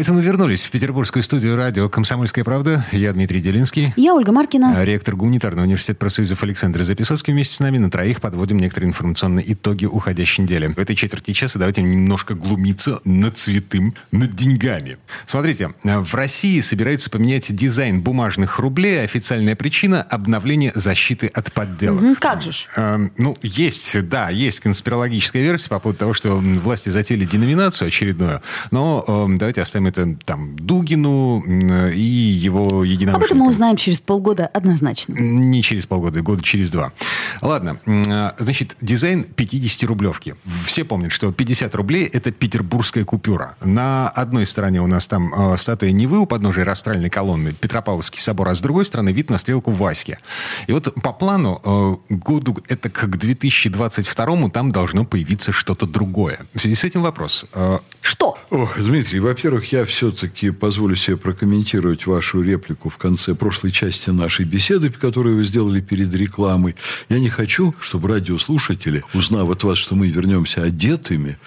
А это мы вернулись в петербургскую студию радио «Комсомольская правда». Я Дмитрий Делинский. Я Ольга Маркина. А Ректор гуманитарного университета профсоюзов Александр Записовский. Вместе с нами на троих подводим некоторые информационные итоги уходящей недели. В этой четверти часа давайте немножко глумиться над цветым, над деньгами. Смотрите, в России собираются поменять дизайн бумажных рублей. Официальная причина – обновление защиты от подделок. Мгм, Как же? Э, ну, есть, да, есть конспирологическая версия по поводу того, что власти затеяли деноминацию очередную. Но э, давайте оставим это там Дугину и его Об единомышленникам. этом мы узнаем через полгода однозначно. Не через полгода, года через два. Ладно, а, значит, дизайн 50-рублевки. Все помнят, что 50 рублей – это петербургская купюра. На одной стороне у нас там э, статуя Невы у подножия растральной колонны, Петропавловский собор, а с другой стороны вид на стрелку Васьки. И вот по плану году это к 2022 там должно появиться что-то другое. В связи с этим вопрос. Э, Что? Ох, Дмитрий, во-первых, я все-таки позволю себе прокомментировать вашу реплику в конце прошлой части нашей беседы, которую вы сделали перед рекламой. Я не хочу, чтобы радиослушатели, узнав от вас, что мы вернемся одетыми,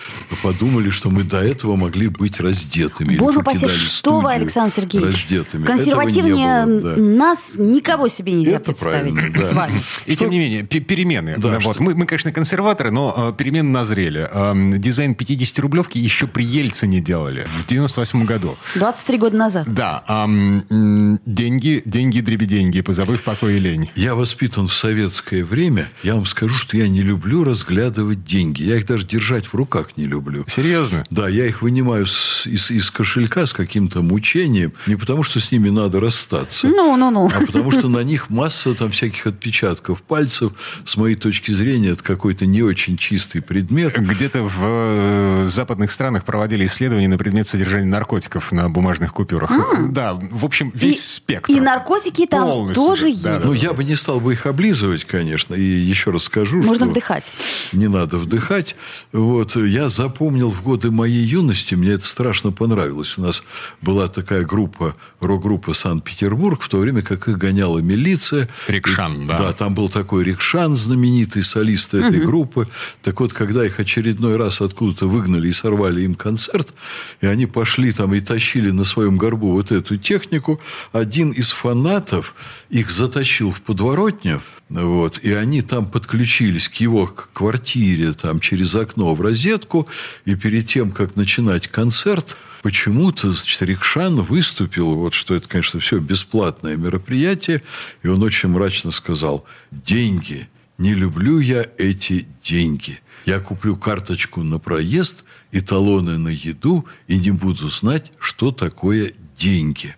подумали, что мы до этого могли быть раздетыми. Боже упаси, что вы, Александр Сергеевич. Раздетыми. Консервативнее было, да. нас никого себе нельзя Это представить правильно, да. с вами. И тем не менее, пе- перемены. Да, вот. что- мы, мы, конечно, консерваторы, но э, перемены назрели. Эм, дизайн 50-рублевки еще при Ельцине делали в 98 году. 23 года назад. Да, м, деньги, деньги, дребеденьги, позабыв покой и лень. Я воспитан в советское время. Я вам скажу, что я не люблю разглядывать деньги. Я их даже держать в руках не люблю. Серьезно? Да, я их вынимаю с- из, из кошелька с каким-то мучением. Не потому, что с ними надо расстаться. Ну-ну-ну. А потому что на них масса там всяких отпечатков пальцев. С моей точки зрения, это какой-то не очень чистый предмет. Где-то в э, западных странах проводили исследования на предмет содержания наркотиков на бумажных купюрах. Да, в общем, весь И- спектр. И наркотики там Полностью, тоже да, есть. да, Ну, я бы не стал бы их облизывать, конечно. И еще раз скажу, Можно что... вдыхать. Не надо вдыхать. Вот. Я запомнил в годы моей юности, мне это страшно понравилось. У нас была такая группа, рок-группа «Санкт-Петербург», в то время как их гоняла милиция. Рикшан, И- да. Да, там был такой Рикшан, знаменитый солист этой группы. Так вот, когда их очередной раз откуда-то выгнали и сорвали им концерт, и они пошли там и тащили на своем горбу вот эту технику, один из фанатов их затащил в подворотню, вот, и они там подключились к его квартире там, через окно в розетку, и перед тем, как начинать концерт, почему-то значит, Рикшан выступил, вот что это, конечно, все бесплатное мероприятие, и он очень мрачно сказал, деньги, не люблю я эти деньги. Я куплю карточку на проезд и талоны на еду, и не буду знать, что такое деньги.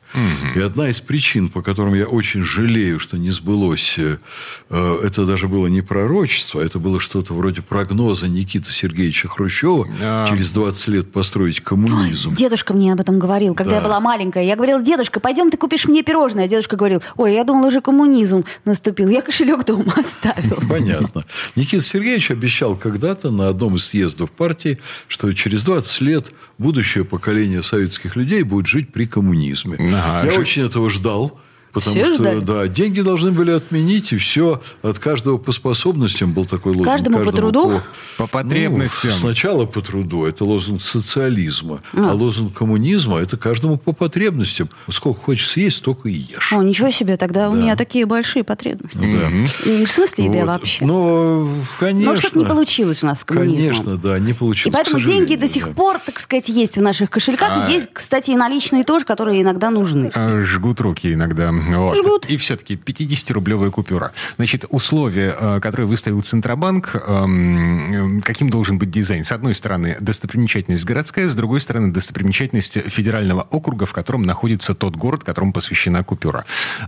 И одна из причин, по которым я очень жалею, что не сбылось, э, э, это даже было не пророчество, это было что-то вроде прогноза Никиты Сергеевича Хрущева А. через 20 лет построить коммунизм. Дедушка мне об этом говорил, когда Да. я была маленькая. Я говорила, дедушка, пойдем ты купишь мне пирожное. А дедушка говорил, ой, я думал, уже коммунизм наступил. Я кошелек дома оставил. Понятно. Никита Сергеевич обещал когда-то на одном из съездов партии, что через 20 лет будущее поколение советских людей будет жить при коммунизме. Ага. Я очень этого ждал. Потому Все что, ждали? да, деньги должны были отменить, и все от каждого по способностям был такой лозунг. Каждому по труду? По потребностям. Ну, сначала по труду, это лозунг социализма. А лозунг коммунизма, это каждому по потребностям. Сколько хочешь съесть, столько и ешь. О, ничего себе, тогда у Да. меня такие большие потребности. Да. В смысле еды Вот. вообще? Но, конечно... Но что-то не получилось у нас с коммунизмом. Конечно, да, не получилось. И поэтому деньги до сих да. пор, так сказать, есть в наших кошельках. А- есть, кстати, и наличные тоже, которые иногда нужны. Э, Жгут руки иногда. Вот. Жгут. И все-таки 50-рублевая купюра. Значит, условия, э, которые выставил Центробанк, эм, каким должен быть дизайн? С одной стороны, достопримечательность городская, с другой стороны, достопримечательность федерального округа, в котором находится тот город, которому посвящена купюра.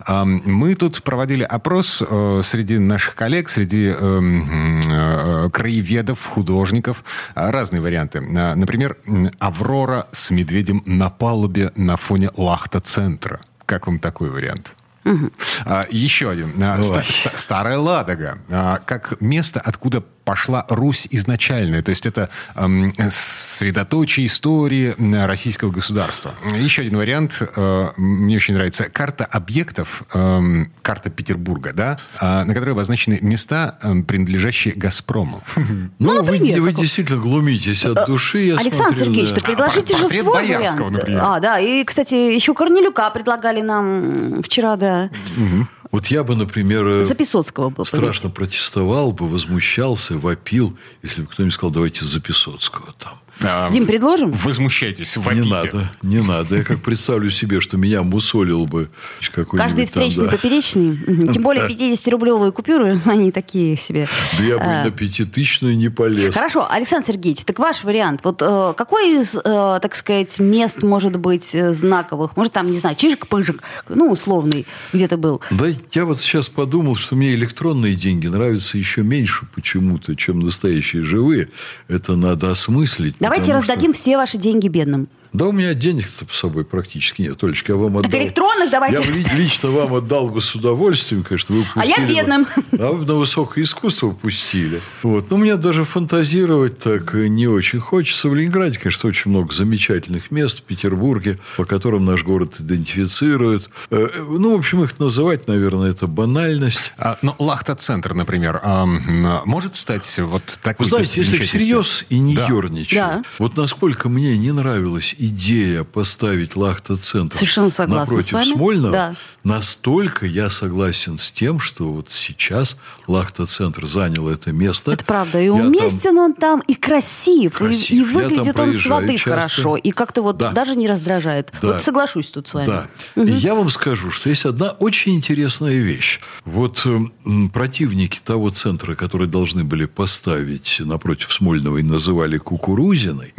Эм, Мы тут проводили опрос э, среди наших коллег, среди эм, э, краеведов, художников, разные варианты. Например, «Аврора с медведем на палубе на фоне Лахта-центра». Как вам такой вариант? А, еще один. Ста- ста- Старая Ладога. А, как место, откуда пошла Русь изначальная. То есть это эм, средоточие истории российского государства. Еще один вариант, э, мне очень нравится. Карта объектов, э, карта Петербурга, да, э, на которой обозначены места, э, принадлежащие «Газпрому». Ну, вы, вы действительно глумитесь от души, я Александр смотрю, Сергеевич, да. ты предложите А, же свой Боярского, вариант. например. А, да, и, кстати, еще Корнелюка предлагали нам вчера, да. Вот я бы, например, э, За Песоцкого был. страшно протестовал бы, возмущался, вопил, если бы кто-нибудь сказал, давайте за Песоцкого там. А, Дим, предложим? Возмущайтесь, вопите. Не надо, не надо. Я как представлю себе, что меня мусолил бы какой-нибудь Каждый там, встречный да. поперечный. Тем более 50-рублевые купюры, они такие себе. Да я бы А, на пятитысячную не полез. Хорошо, Александр Сергеевич, так ваш вариант. Вот э, какой из, э, так сказать, мест может быть э, знаковых? Может, там, не знаю, Чижик-Пыжик, ну, условный, где-то был. Да, я вот сейчас подумал, что мне электронные деньги нравятся еще меньше почему-то, чем настоящие живые. Это надо осмыслить. Давайте раздадим все ваши деньги бедным. Да у меня денег-то с собой практически нет. Толечка, я вам отдал... электронных давайте Я лично вам отдал бы с удовольствием, конечно. Вы А я бедным. А вы на высокое искусство пустили. Вот. Но мне даже фантазировать так не очень хочется. В Ленинграде, конечно, очень много замечательных мест. В Петербурге, по которым наш город идентифицирует. Э, Ну, в общем, их называть, наверное, это банальность. А, ну, Лахта-центр, например, а, может стать вот такой Вы знаете, если всерьез и не Да. ерничать, Да. вот насколько мне не нравилась идея поставить Лахта-центр напротив. Смольного, Да. настолько я согласен с тем, что вот сейчас Лахта-центр занял это место. Это правда. И Я там- уместен он там, и красив, и- Красив. и, там выглядит он с проезжаю воды часто. хорошо, и как-то вот Да. даже не раздражает. Да. Вот соглашусь тут с вами. Да. И я вам скажу, что есть одна очень интересная вещь. Вот м, противники того центра, который должны были поставить напротив Смольного и называли Кукурузиной,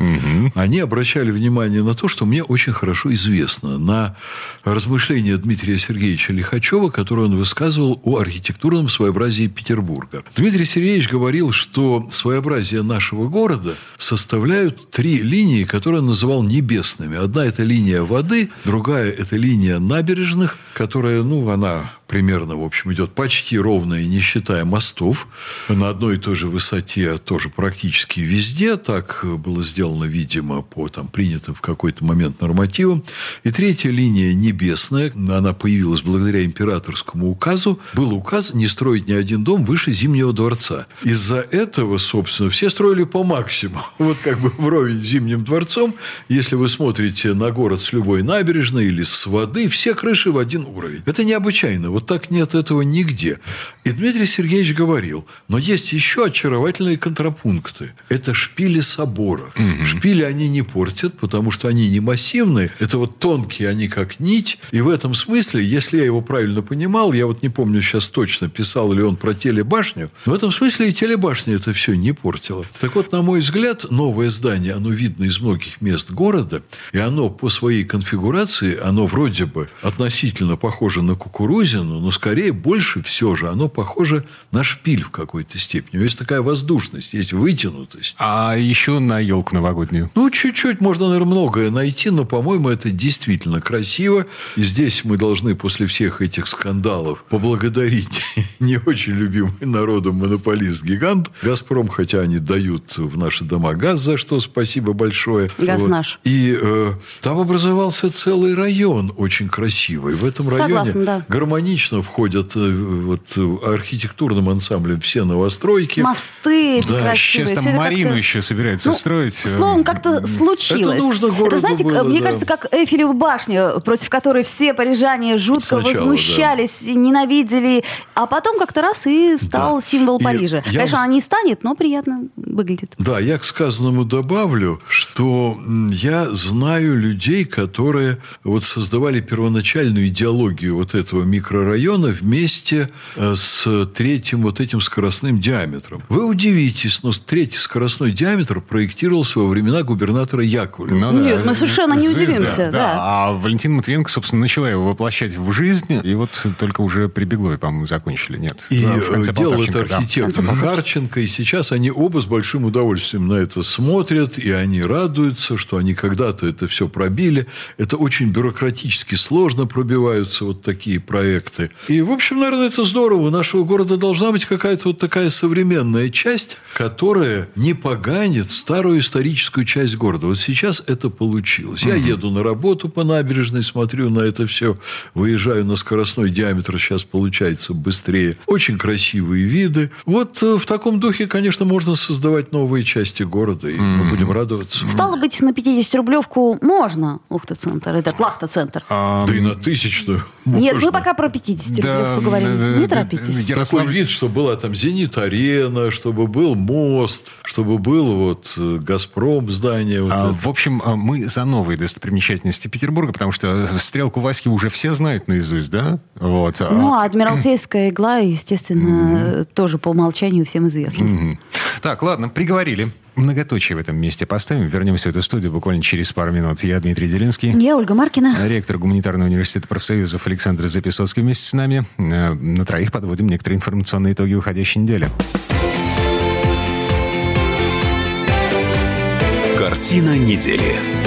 они обращали внимание на то, что мне очень хорошо известно, на размышления Дмитрия Сергеевича Лихачева, которые он высказывал о архитектурном своеобразии Петербурга. Дмитрий Сергеевич говорил, что своеобразие нашего города составляют три линии, которые он называл небесными. Одна – это линия воды, другая – это линия набережных, которая, ну, она примерно, в общем, идет почти ровная, не считая мостов, на одной и той же высоте, тоже практически везде. Так было сделано, видимо, по там, принятым в какой-то момент нормативам. И третья линия небесная, она появилась благодаря императорскому указу. Был указ не строить ни один дом выше Зимнего дворца. Из-за этого, собственно, все строили по максимуму. Вот как бы вровень с Зимним дворцом. Если вы смотрите на город с любой набережной или с воды, все крыши в один уровень. Это необычайно. Вот так нет этого нигде. И Дмитрий Сергеевич говорил, но есть еще очаровательные контрапункты. Это шпили собора. Шпили они не портят, потому что они не массивные. Это вот тонкие, они как нить. И в этом смысле, если я его правильно понимал, я вот не помню сейчас точно, писал ли он про телебашню, в этом смысле и телебашня это все не портила. Так вот, на мой взгляд, новое здание, оно видно из многих мест города, и оно по своей конфигурации, оно вроде бы относительно похоже на кукурузину, но скорее больше все же оно похоже на шпиль в какой-то степени. Есть такая воздушность, есть вытянутость. А еще на елку новогоднюю. Ну, чуть-чуть можно, наверное, многое найти, но, по-моему, это действительно красиво. И здесь мы должны после всех этих скандалов поблагодарить не очень любимый народом монополист-гигант «Газпром», хотя они дают в наши дома газ, за что спасибо большое. Газ наш. И э, там образовался целый район очень красивый. В этом районе Согласна, да. гармонично входят э, вот, э, архитектурным ансамблем все новостройки. Мосты эти Да, красивые. Сейчас там это Марину как-то- еще собираются Ну, строить. Словом, как-то случилось. Это нужно городу знаете, было, мне да. кажется, как Эйфелева башня, против которой все парижане жутко Сначала, возмущались, ненавидели, а потом как-то раз и стал Да. символ И Парижа. я Конечно, она не станет, но приятно выглядит. Да, я к сказанному добавлю, что я знаю людей, которые вот создавали первоначальную идеологию вот этого микрорайона вместе э, с третьим вот этим скоростным диаметром. Вы удивитесь, но третий скоростной диаметр проектировался во времена губернатора Яковлева. Ну Нет, мы совершенно не Звезда, удивимся, да. А Валентина Матвиенко, собственно, начала его воплощать в жизнь, и вот только уже при Беглове, по-моему, закончили. Нет. И Да, э, делал это Полтавченко, да. архитектор Макарченко, и сейчас они оба с большим удовольствием на это смотрят, и они радуются, что они когда-то это все пробили. Это очень бюрократически сложно пробивается. Развиваются вот такие проекты. И, в общем, наверное, это здорово. У нашего города должна быть какая-то вот такая современная часть, которая не поганит старую историческую часть города. Вот сейчас это получилось. Я еду на работу по набережной, смотрю на это все, выезжаю на скоростной диаметр, сейчас получается быстрее. Очень красивые виды. Вот э, в таком духе, конечно, можно создавать новые части города, и мы будем радоваться. Стало быть, на 50-рублевку можно Ухта-центр, этот Лахта-центр. Да и на тысячную Нет, можно. мы пока про 50-рублевку Да, говорим. да, Не да, торопитесь. Ярослав- вид, что была там «Зенит-арена», чтобы был мост, чтобы был вот э, «Газпром» здание. Вот А, это. В общем, а, мы за новые достопримечательности Петербурга, потому что стрелку Васьки уже все знают наизусть, да? Вот. а- Ну, а Адмиралтейская игла, естественно, тоже по умолчанию всем известна. Так, ладно, приговорили. Многоточие в этом месте поставим. Вернемся в эту студию буквально через пару минут. Я Дмитрий Делинский. Я Ольга Маркина. Ректор Гуманитарного университета профсоюзов Александр Записоцкий вместе с нами. Э, На троих подводим некоторые информационные итоги уходящей недели. Картина недели.